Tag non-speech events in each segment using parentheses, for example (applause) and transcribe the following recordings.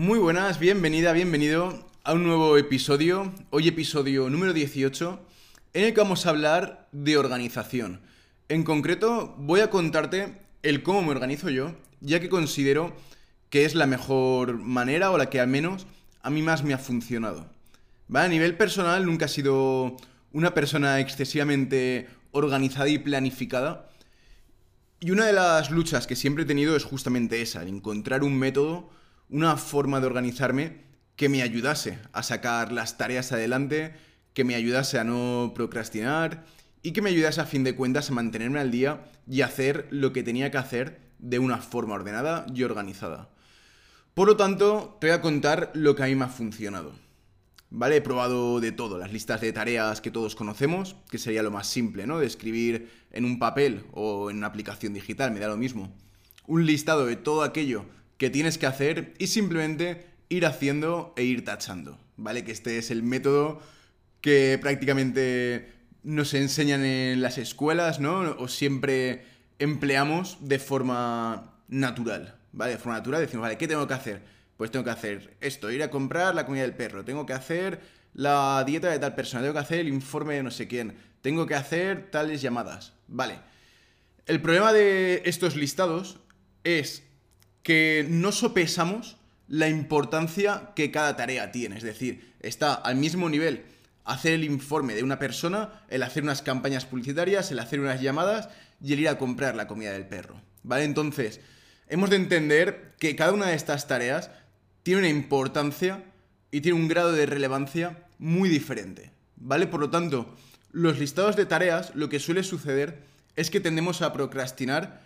Muy buenas, bienvenida, bienvenido a un nuevo episodio, hoy episodio número 18, en el que vamos a hablar de organización. En concreto, voy a contarte el cómo me organizo yo, ya que considero que es la mejor manera o la que al menos a mí más me ha funcionado. A nivel personal nunca he sido una persona excesivamente organizada y planificada. Y una de las luchas que siempre he tenido es justamente esa, el encontrar un método, una forma de organizarme que me ayudase a sacar las tareas adelante, que me ayudase a no procrastinar y que me ayudase a fin de cuentas a mantenerme al día y hacer lo que tenía que hacer de una forma ordenada y organizada. Por lo tanto, te voy a contar lo que a mí me ha funcionado. ¿Vale? He probado de todo, las listas de tareas que todos conocemos, que sería lo más simple, ¿no? De escribir en un papel o en una aplicación digital, me da lo mismo. Un listado de todo aquello que tienes que hacer y simplemente ir haciendo e ir tachando, ¿vale? Que este es el método que prácticamente nos enseñan en las escuelas, ¿no? O siempre empleamos de forma natural, ¿vale? De forma natural decimos, vale, ¿qué tengo que hacer? Pues tengo que hacer esto, ir a comprar la comida del perro, tengo que hacer la dieta de tal persona, tengo que hacer el informe de no sé quién, tengo que hacer tales llamadas, vale. El problema de estos listados es que no sopesamos la importancia que cada tarea tiene, es decir, está al mismo nivel hacer el informe de una persona, el hacer unas campañas publicitarias, el hacer unas llamadas y el ir a comprar la comida del perro, ¿vale? Entonces, hemos de entender que cada una de estas tareas tiene una importancia y tiene un grado de relevancia muy diferente, ¿vale? Por lo tanto, los listados de tareas, lo que suele suceder es que tendemos a procrastinar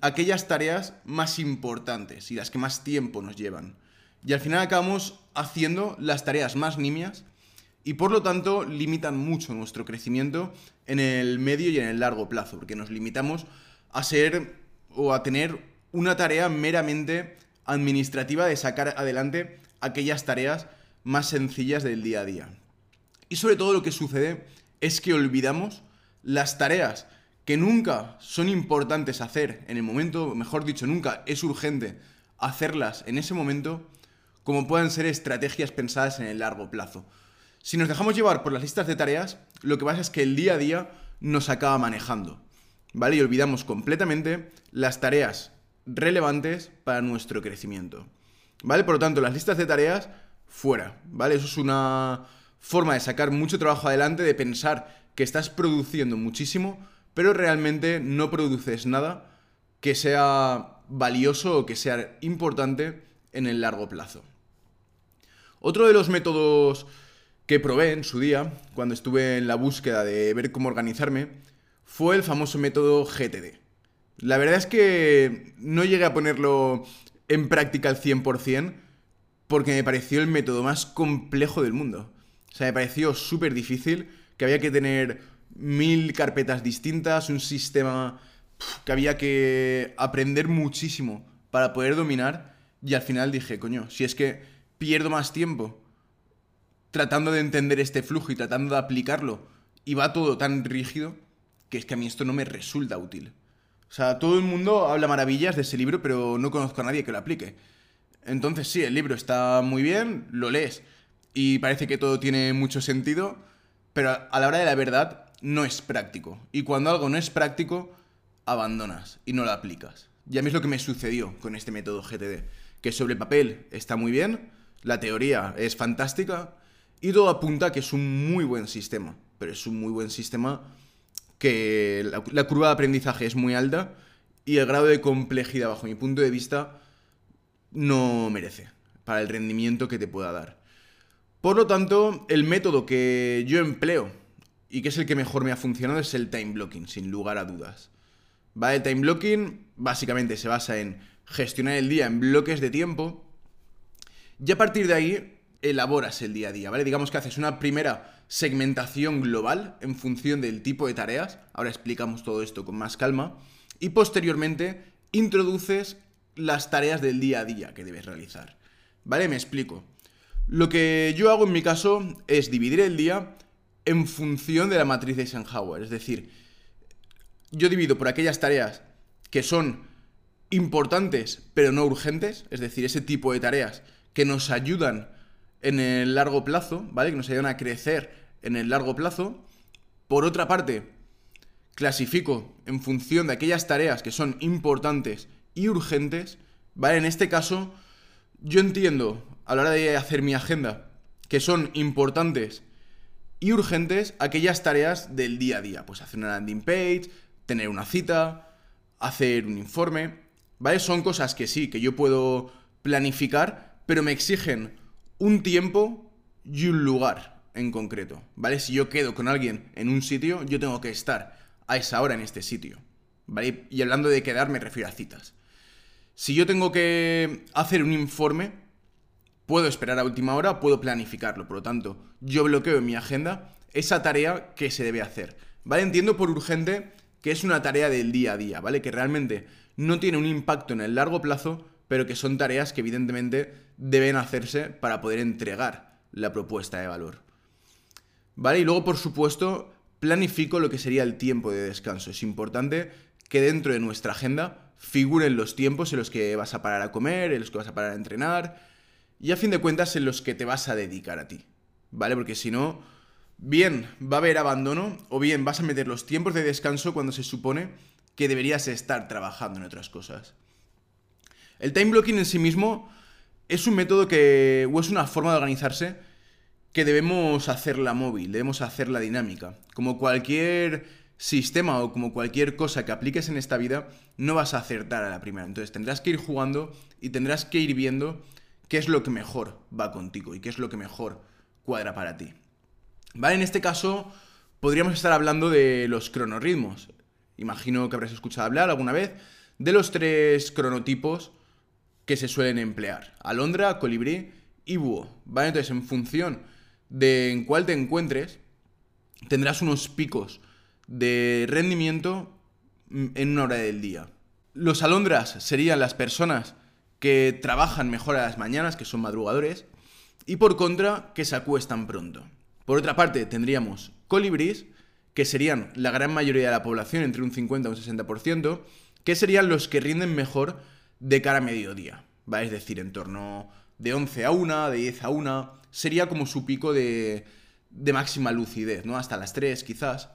aquellas tareas más importantes y las que más tiempo nos llevan. Y al final acabamos haciendo las tareas más nimias y por lo tanto limitan mucho nuestro crecimiento en el medio y en el largo plazo, porque nos limitamos a ser o a tener una tarea meramente administrativa de sacar adelante aquellas tareas más sencillas del día a día. Y sobre todo lo que sucede es que olvidamos las tareas que nunca son importantes hacer en el momento, mejor dicho, nunca es urgente hacerlas en ese momento, como puedan ser estrategias pensadas en el largo plazo. Si nos dejamos llevar por las listas de tareas, lo que pasa es que el día a día nos acaba manejando, ¿vale? Y olvidamos completamente las tareas relevantes para nuestro crecimiento. ¿Vale? Por lo tanto, las listas de tareas fuera, ¿vale? Eso es una forma de sacar mucho trabajo adelante, de pensar que estás produciendo muchísimo, pero realmente no produces nada que sea valioso o que sea importante en el largo plazo. Otro de los métodos que probé en su día, cuando estuve en la búsqueda de ver cómo organizarme, fue el famoso método GTD. La verdad es que no llegué a ponerlo en práctica al 100% porque me pareció el método más complejo del mundo. O sea, me pareció súper difícil, que había que tener mil carpetas distintas, un sistema que había que aprender muchísimo para poder dominar y al final dije, coño, si es que pierdo más tiempo tratando de entender este flujo y tratando de aplicarlo y va todo tan rígido que es que a mí esto no me resulta útil. O sea, todo el mundo habla maravillas de ese libro, pero no conozco a nadie que lo aplique. Entonces sí, el libro está muy bien, lo lees y parece que todo tiene mucho sentido, pero a la hora de la verdad no es práctico. Y cuando algo no es práctico, abandonas y no lo aplicas. Y a mí es lo que me sucedió con este método GTD, que sobre el papel está muy bien, la teoría es fantástica y todo apunta a que es un muy buen sistema, pero es un muy buen sistema que la, curva de aprendizaje es muy alta y el grado de complejidad, bajo mi punto de vista, no merece para el rendimiento que te pueda dar. Por lo tanto, el método que yo empleo y que es el que mejor me ha funcionado es el time blocking, sin lugar a dudas. ¿Vale? El time blocking básicamente se basa en gestionar el día en bloques de tiempo y a partir de ahí elaboras el día a día, ¿vale? Digamos que haces una primera segmentación global en función del tipo de tareas, ahora explicamos todo esto con más calma, y posteriormente introduces las tareas del día a día que debes realizar. ¿Vale? Me explico. Lo que yo hago en mi caso es dividir el día en función de la matriz de Eisenhower, es decir, yo divido por aquellas tareas que son importantes pero no urgentes, es decir, ese tipo de tareas que nos ayudan en el largo plazo, ¿vale? Que nos ayudan a crecer en el largo plazo. Por otra parte, clasifico en función de aquellas tareas que son importantes y urgentes, ¿vale? En este caso, yo entiendo a la hora de hacer mi agenda que son importantes y urgentes aquellas tareas del día a día. Pues hacer una landing page, tener una cita, hacer un informe, ¿vale? Son cosas que sí, que yo puedo planificar, pero me exigen un tiempo y un lugar en concreto, ¿vale? Si yo quedo con alguien en un sitio, yo tengo que estar a esa hora en este sitio, ¿vale? Y hablando de quedar me refiero a citas. Si yo tengo que hacer un informe, puedo esperar a última hora, puedo planificarlo, por lo tanto, yo bloqueo en mi agenda esa tarea que se debe hacer, ¿vale? Entiendo por urgente que es una tarea del día a día, ¿vale? Que realmente no tiene un impacto en el largo plazo, pero que son tareas que evidentemente deben hacerse para poder entregar la propuesta de valor. ¿Vale? Y luego, por supuesto, planifico lo que sería el tiempo de descanso. Es importante que dentro de nuestra agenda figuren los tiempos en los que vas a parar a comer, en los que vas a parar a entrenar y a fin de cuentas en los que te vas a dedicar a ti. ¿Vale? Porque si no, bien va a haber abandono o bien vas a meter los tiempos de descanso cuando se supone que deberías estar trabajando en otras cosas. El time blocking en sí mismo es un método que, o es una forma de organizarse que debemos hacerla móvil, debemos hacerla dinámica. Como cualquier sistema o como cualquier cosa que apliques en esta vida, no vas a acertar a la primera. Entonces tendrás que ir jugando y tendrás que ir viendo qué es lo que mejor va contigo y qué es lo que mejor cuadra para ti. ¿Vale? En este caso, podríamos estar hablando de los cronorritmos. Imagino que habrás escuchado hablar alguna vez de los tres cronotipos que se suelen emplear. Alondra, colibrí y búho. ¿Vale? Entonces, en función de en cuál te encuentres, tendrás unos picos de rendimiento en una hora del día. Los alondras serían las personas que trabajan mejor a las mañanas, que son madrugadores, y por contra, que se acuestan pronto. Por otra parte, tendríamos colibrís, que serían la gran mayoría de la población, entre un 50 y un 60%, que serían los que rinden mejor de cara a mediodía, ¿va? Es decir, en torno de 11 a 1, de 10 a 1, sería como su pico de, de máxima lucidez, ¿no? Hasta las 3 quizás.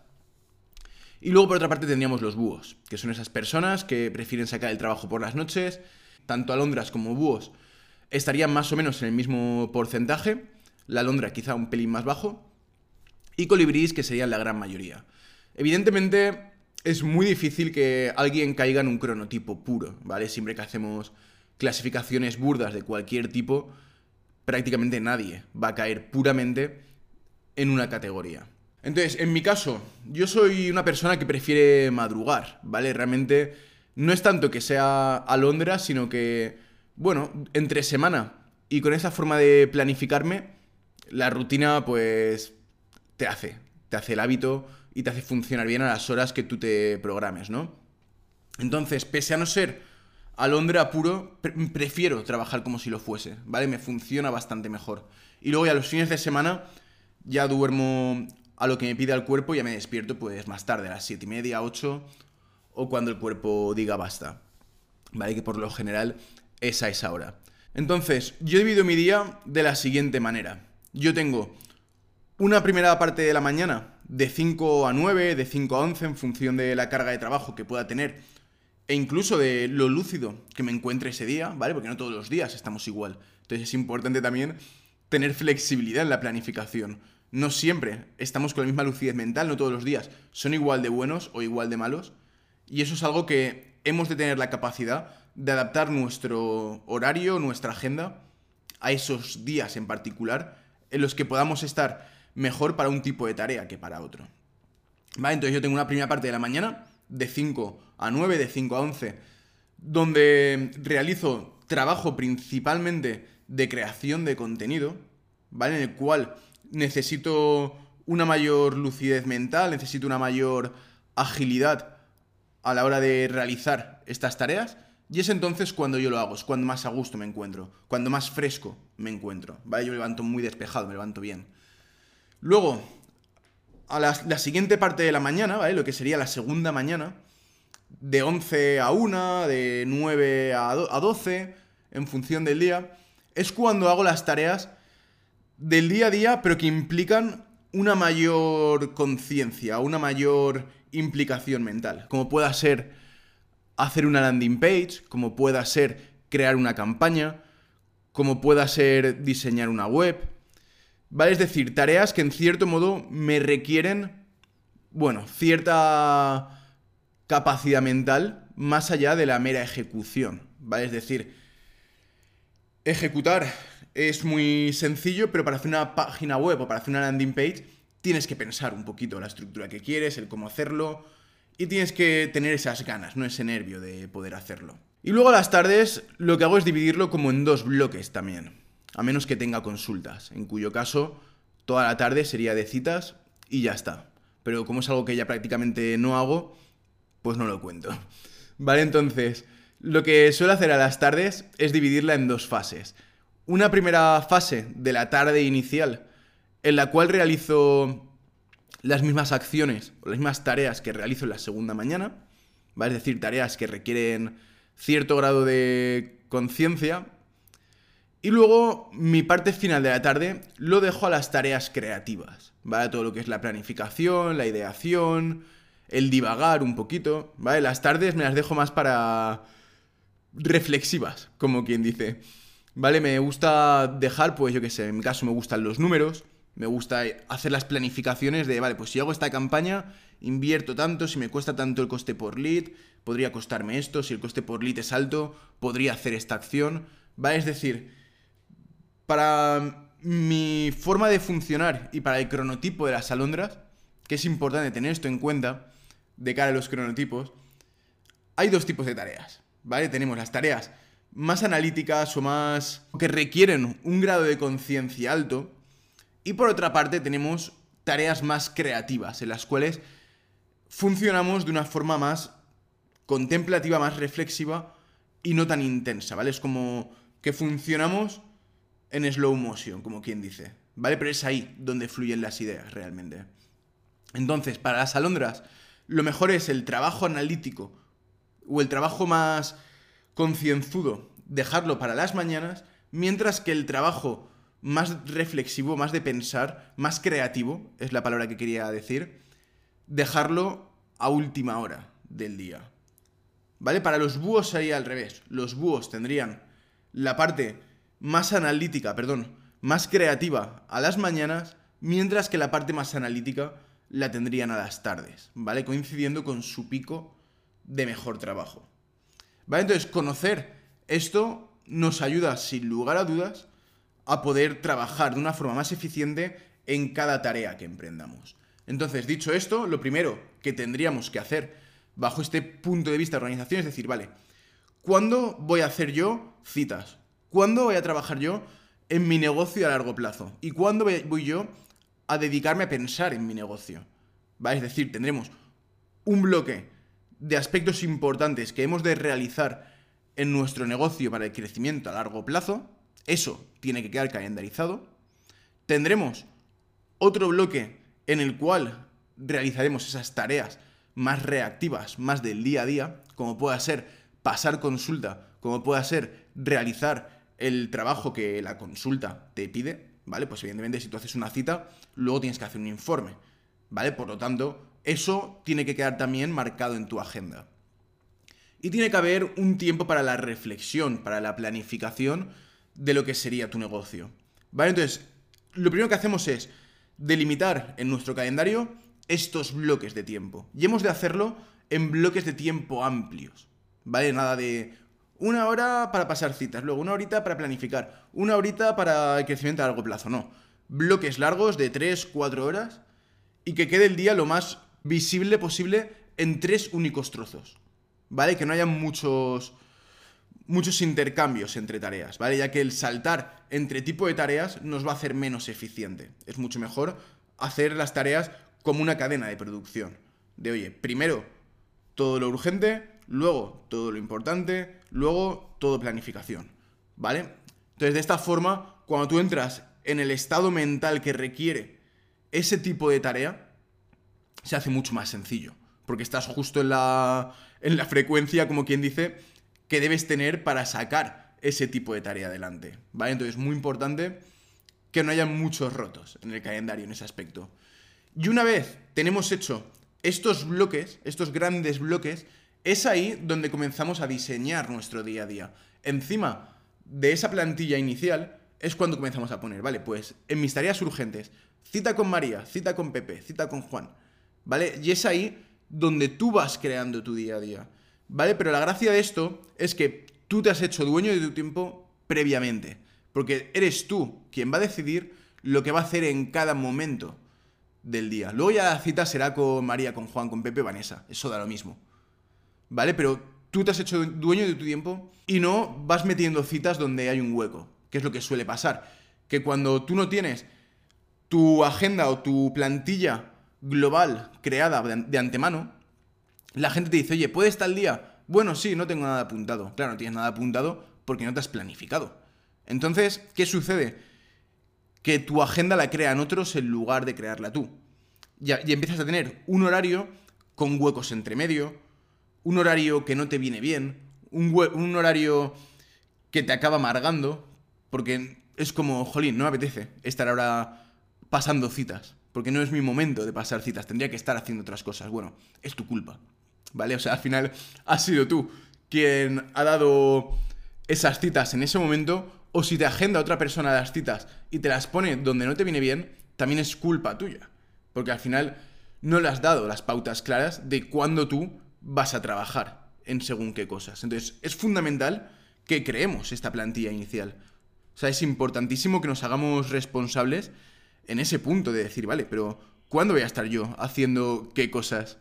Y luego por otra parte tendríamos los búhos, que son esas personas que prefieren sacar el trabajo por las noches, tanto alondras como búhos estarían más o menos en el mismo porcentaje, la alondra quizá un pelín más bajo, y colibrís que serían la gran mayoría. Evidentemente es muy difícil que alguien caiga en un cronotipo puro, ¿vale? Siempre que hacemos clasificaciones burdas de cualquier tipo, prácticamente nadie va a caer puramente en una categoría. Entonces, en mi caso, yo soy una persona que prefiere madrugar, ¿vale? Realmente no es tanto que sea alondra, sino que, bueno, entre semana y con esa forma de planificarme, la rutina pues te hace, te hace el hábito y te hace funcionar bien a las horas que tú te programes, ¿no? Entonces, pese a no ser alondra puro, prefiero trabajar como si lo fuese, ¿vale? Me funciona bastante mejor. Y luego ya los fines de semana ya duermo a lo que me pide el cuerpo y ya me despierto pues más tarde, a las 7 y media, 8 o cuando el cuerpo diga basta. ¿Vale? Que por lo general es esa hora. Entonces, yo divido mi día de la siguiente manera. Yo tengo una primera parte de la mañana de 5 a 9, de 5 a 11 en función de la carga de trabajo que pueda tener e incluso de lo lúcido que me encuentre ese día, ¿vale? Porque no todos los días estamos igual. Entonces es importante también tener flexibilidad en la planificación. No siempre estamos con la misma lucidez mental, no todos los días son igual de buenos o igual de malos. Y eso es algo que hemos de tener la capacidad de adaptar nuestro horario, nuestra agenda a esos días en particular en los que podamos estar mejor para un tipo de tarea que para otro. ¿Vale? Entonces yo tengo una primera parte de la mañana de 5 a 9, de 5 a 11, donde realizo trabajo principalmente de creación de contenido, ¿vale? En el cual necesito una mayor lucidez mental, necesito una mayor agilidad a la hora de realizar estas tareas. Y es entonces cuando yo lo hago, es cuando más a gusto me encuentro, cuando más fresco me encuentro, ¿vale? Yo me levanto muy despejado, me levanto bien. Luego, a la, siguiente parte de la mañana, ¿vale? Lo que sería la segunda mañana, de 11 a 1, de 9 a 12, en función del día, es cuando hago las tareas del día a día, pero que implican una mayor conciencia, una mayor implicación mental, como pueda ser hacer una landing page, como pueda ser crear una campaña, como pueda ser diseñar una web, ¿vale? Es decir, tareas que en cierto modo me requieren, bueno, cierta capacidad mental más allá de la mera ejecución, ¿vale? Es decir, ejecutar es muy sencillo, pero para hacer una página web o para hacer una landing page tienes que pensar un poquito la estructura que quieres, el cómo hacerlo, y tienes que tener esas ganas, no ese nervio de poder hacerlo. Y luego a las tardes lo que hago es dividirlo como en dos bloques también, a menos que tenga consultas, en cuyo caso toda la tarde sería de citas y ya está. Pero como es algo que ya prácticamente no hago, pues no lo cuento. (laughs) Vale, entonces, lo que suelo hacer a las tardes es dividirla en dos fases. Una primera fase de la tarde inicial, en la cual realizo las mismas acciones o las mismas tareas que realizo en la segunda mañana, ¿vale? Es decir, tareas que requieren cierto grado de conciencia. Y luego mi parte final de la tarde lo dejo a las tareas creativas, ¿vale? Todo lo que es la planificación, la ideación, el divagar un poquito, ¿vale? Las tardes me las dejo más para reflexivas, como quien dice. ¿Vale? Me gusta dejar, pues yo qué sé, en mi caso me gustan los números, me gusta hacer las planificaciones de, vale, pues si hago esta campaña, invierto tanto, si me cuesta tanto el coste por lead, podría costarme esto, si el coste por lead es alto, podría hacer esta acción. ¿Vale? Es decir, para mi forma de funcionar y para el cronotipo de las alondras, que es importante tener esto en cuenta de cara a los cronotipos, hay dos tipos de tareas, ¿vale? Tenemos las tareas más analíticas o más que requieren un grado de conciencia alto, y por otra parte tenemos tareas más creativas, en las cuales funcionamos de una forma más contemplativa, más reflexiva y no tan intensa, ¿vale? Es como que funcionamos en slow motion, como quien dice, ¿vale? Pero es ahí donde fluyen las ideas realmente. Entonces, para las alondras, lo mejor es el trabajo analítico o el trabajo más concienzudo, dejarlo para las mañanas, mientras que el trabajo más reflexivo, más de pensar, más creativo, es la palabra que quería decir, dejarlo a última hora del día. ¿Vale? Para los búhos sería al revés. Los búhos tendrían la parte más analítica, perdón, más creativa a las mañanas, mientras que la parte más analítica la tendrían a las tardes, ¿vale? Coincidiendo con su pico de mejor trabajo. ¿Vale? Entonces, conocer esto nos ayuda, sin lugar a dudas, a poder trabajar de una forma más eficiente en cada tarea que emprendamos. Entonces, dicho esto, lo primero que tendríamos que hacer bajo este punto de vista de organización es decir, vale, ¿cuándo voy a hacer yo citas? ¿Cuándo voy a trabajar yo en mi negocio a largo plazo? ¿Y cuándo voy yo a dedicarme a pensar en mi negocio? Es decir, tendremos un bloque de aspectos importantes que hemos de realizar en nuestro negocio para el crecimiento a largo plazo, eso tiene que quedar calendarizado. Tendremos otro bloque en el cual realizaremos esas tareas más reactivas, más del día a día, como pueda ser pasar consulta, como pueda ser realizar el trabajo que la consulta te pide, ¿vale? Pues evidentemente si tú haces una cita, luego tienes que hacer un informe, ¿vale? Por lo tanto, eso tiene que quedar también marcado en tu agenda. Y tiene que haber un tiempo para la reflexión, para la planificación de lo que sería tu negocio. ¿Vale? Entonces, lo primero que hacemos es delimitar en nuestro calendario estos bloques de tiempo. Y hemos de hacerlo en bloques de tiempo amplios. ¿Vale? Nada de una hora para pasar citas, luego una horita para planificar, una horita para el crecimiento a largo plazo. No. Bloques largos de 3, 4 horas y que quede el día lo más visible posible en tres únicos trozos. ¿Vale? Que no haya muchos muchos intercambios entre tareas, ¿vale? Ya que el saltar entre tipo de tareas nos va a hacer menos eficiente. Es mucho mejor hacer las tareas como una cadena de producción. De, oye, primero todo lo urgente, luego todo lo importante, luego todo planificación, ¿vale? Entonces, de esta forma, cuando tú entras en el estado mental que requiere ese tipo de tarea, se hace mucho más sencillo, porque estás justo en la, en la frecuencia, como quien dice, que debes tener para sacar ese tipo de tarea adelante, ¿vale? Entonces, muy importante que no haya muchos rotos en el calendario en ese aspecto. Y una vez tenemos hecho estos bloques, estos grandes bloques, es ahí donde comenzamos a diseñar nuestro día a día. Encima de esa plantilla inicial es cuando comenzamos a poner, vale, pues en mis tareas urgentes, cita con María, cita con Pepe, cita con Juan, ¿vale? Y es ahí donde tú vas creando tu día a día, ¿vale? Pero la gracia de esto es que tú te has hecho dueño de tu tiempo previamente, porque eres tú quien va a decidir lo que va a hacer en cada momento del día. Luego ya la cita será con María, con Juan, con Pepe, Vanessa, eso da lo mismo, ¿vale? Pero tú te has hecho dueño de tu tiempo y no vas metiendo citas donde hay un hueco, que es lo que suele pasar, que cuando tú no tienes tu agenda o tu plantilla global creada de antemano, la gente te dice, oye, ¿puedes el día? Bueno, sí, no tengo nada apuntado. Claro, no tienes nada apuntado porque no te has planificado. Entonces, ¿qué sucede? Que tu agenda la crean otros en lugar de crearla tú. Y, y empiezas a tener un horario con huecos entre medio, un horario que no te viene bien, un, un horario que te acaba amargando, porque es como, jolín, no me apetece estar ahora pasando citas porque no es mi momento de pasar citas, tendría que estar haciendo otras cosas. Bueno, es tu culpa, ¿vale? O sea, al final has sido tú quien ha dado esas citas en ese momento, o si te agenda otra persona las citas y te las pone donde no te viene bien, también es culpa tuya, porque al final no le has dado las pautas claras de cuándo tú vas a trabajar en según qué cosas. Entonces, es fundamental que creemos esta plantilla inicial. O sea, es importantísimo que nos hagamos responsables en ese punto de decir, vale, pero ¿cuándo voy a estar yo haciendo qué cosas?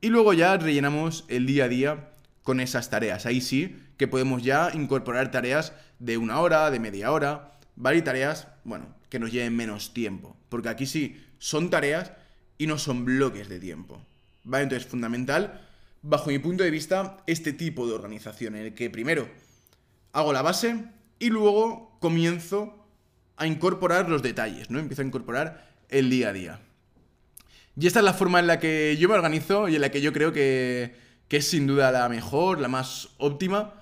Y luego ya rellenamos el día a día con esas tareas. Ahí sí que podemos ya incorporar tareas de una hora, de media hora, ¿vale? Y tareas, bueno, que nos lleven menos tiempo. Porque aquí sí son tareas y no son bloques de tiempo. ¿Vale? Entonces, fundamental, bajo mi punto de vista, este tipo de organización en el que primero hago la base y luego comienzo a incorporar los detalles, ¿no? Empiezo a incorporar el día a día. Y esta es la forma en la que yo me organizo y en la que yo creo que, que es sin duda la mejor, la más óptima.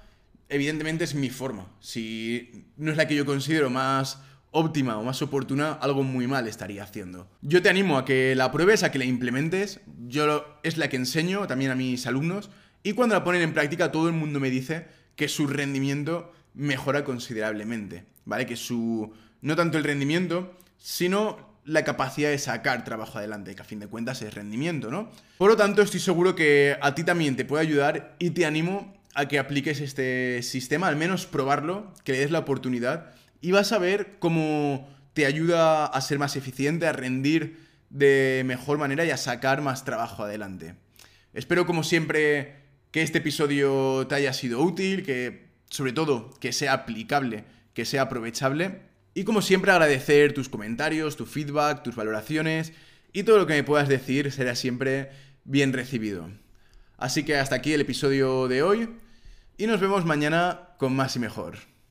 Evidentemente es mi forma. Si no es la que yo considero más óptima o más oportuna, algo muy mal estaría haciendo. Yo te animo a que la pruebes, a que la implementes. Yo es la que enseño también a mis alumnos. Y cuando la ponen en práctica, todo el mundo me dice que su rendimiento mejora considerablemente. ¿Vale? Que su, no tanto el rendimiento, sino la capacidad de sacar trabajo adelante, que a fin de cuentas es rendimiento, ¿no? Por lo tanto, estoy seguro que a ti también te puede ayudar y te animo a que apliques este sistema, al menos probarlo, que le des la oportunidad y vas a ver cómo te ayuda a ser más eficiente, a rendir de mejor manera y a sacar más trabajo adelante. Espero como siempre que este episodio te haya sido útil, que sobre todo que sea aplicable, que sea aprovechable y como siempre agradecer tus comentarios, tu feedback, tus valoraciones y todo lo que me puedas decir será siempre bien recibido. Así que hasta aquí el episodio de hoy y nos vemos mañana con más y mejor.